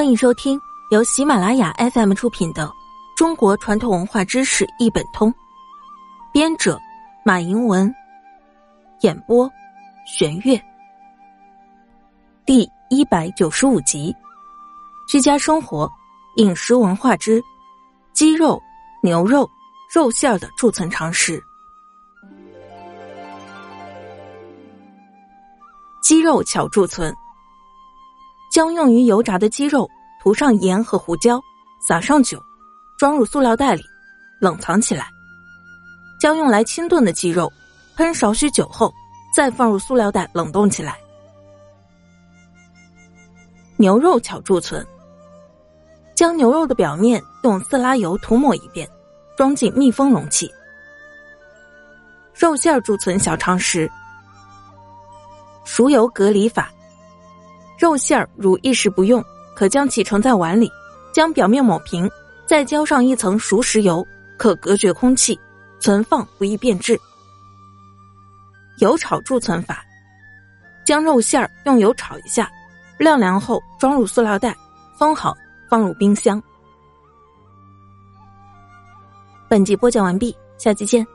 欢迎收听由喜马拉雅 FM 出品的《中国传统文化知识一本通》，编者马迎文，演播玄月。第一百九十五集：居家生活饮食文化之鸡肉、牛肉、肉馅的贮存常识。鸡肉巧贮存。将用于油炸的鸡肉涂上盐和胡椒，撒上酒，装入塑料袋里，冷藏起来。将用来清炖的鸡肉喷少许酒后，再放入塑料袋冷冻起来。牛肉巧贮存。将牛肉的表面用色拉油涂抹一遍，装进密封容器。肉馅贮存小常识：熟油隔离法。肉馅儿如一时不用，可将其盛在碗里，将表面抹平，再浇上一层熟食油，可隔绝空气，存放不易变质。油炒贮存法：将肉馅儿用油炒一下，晾凉后装入塑料袋，封好，放入冰箱。本集播讲完毕，下期见。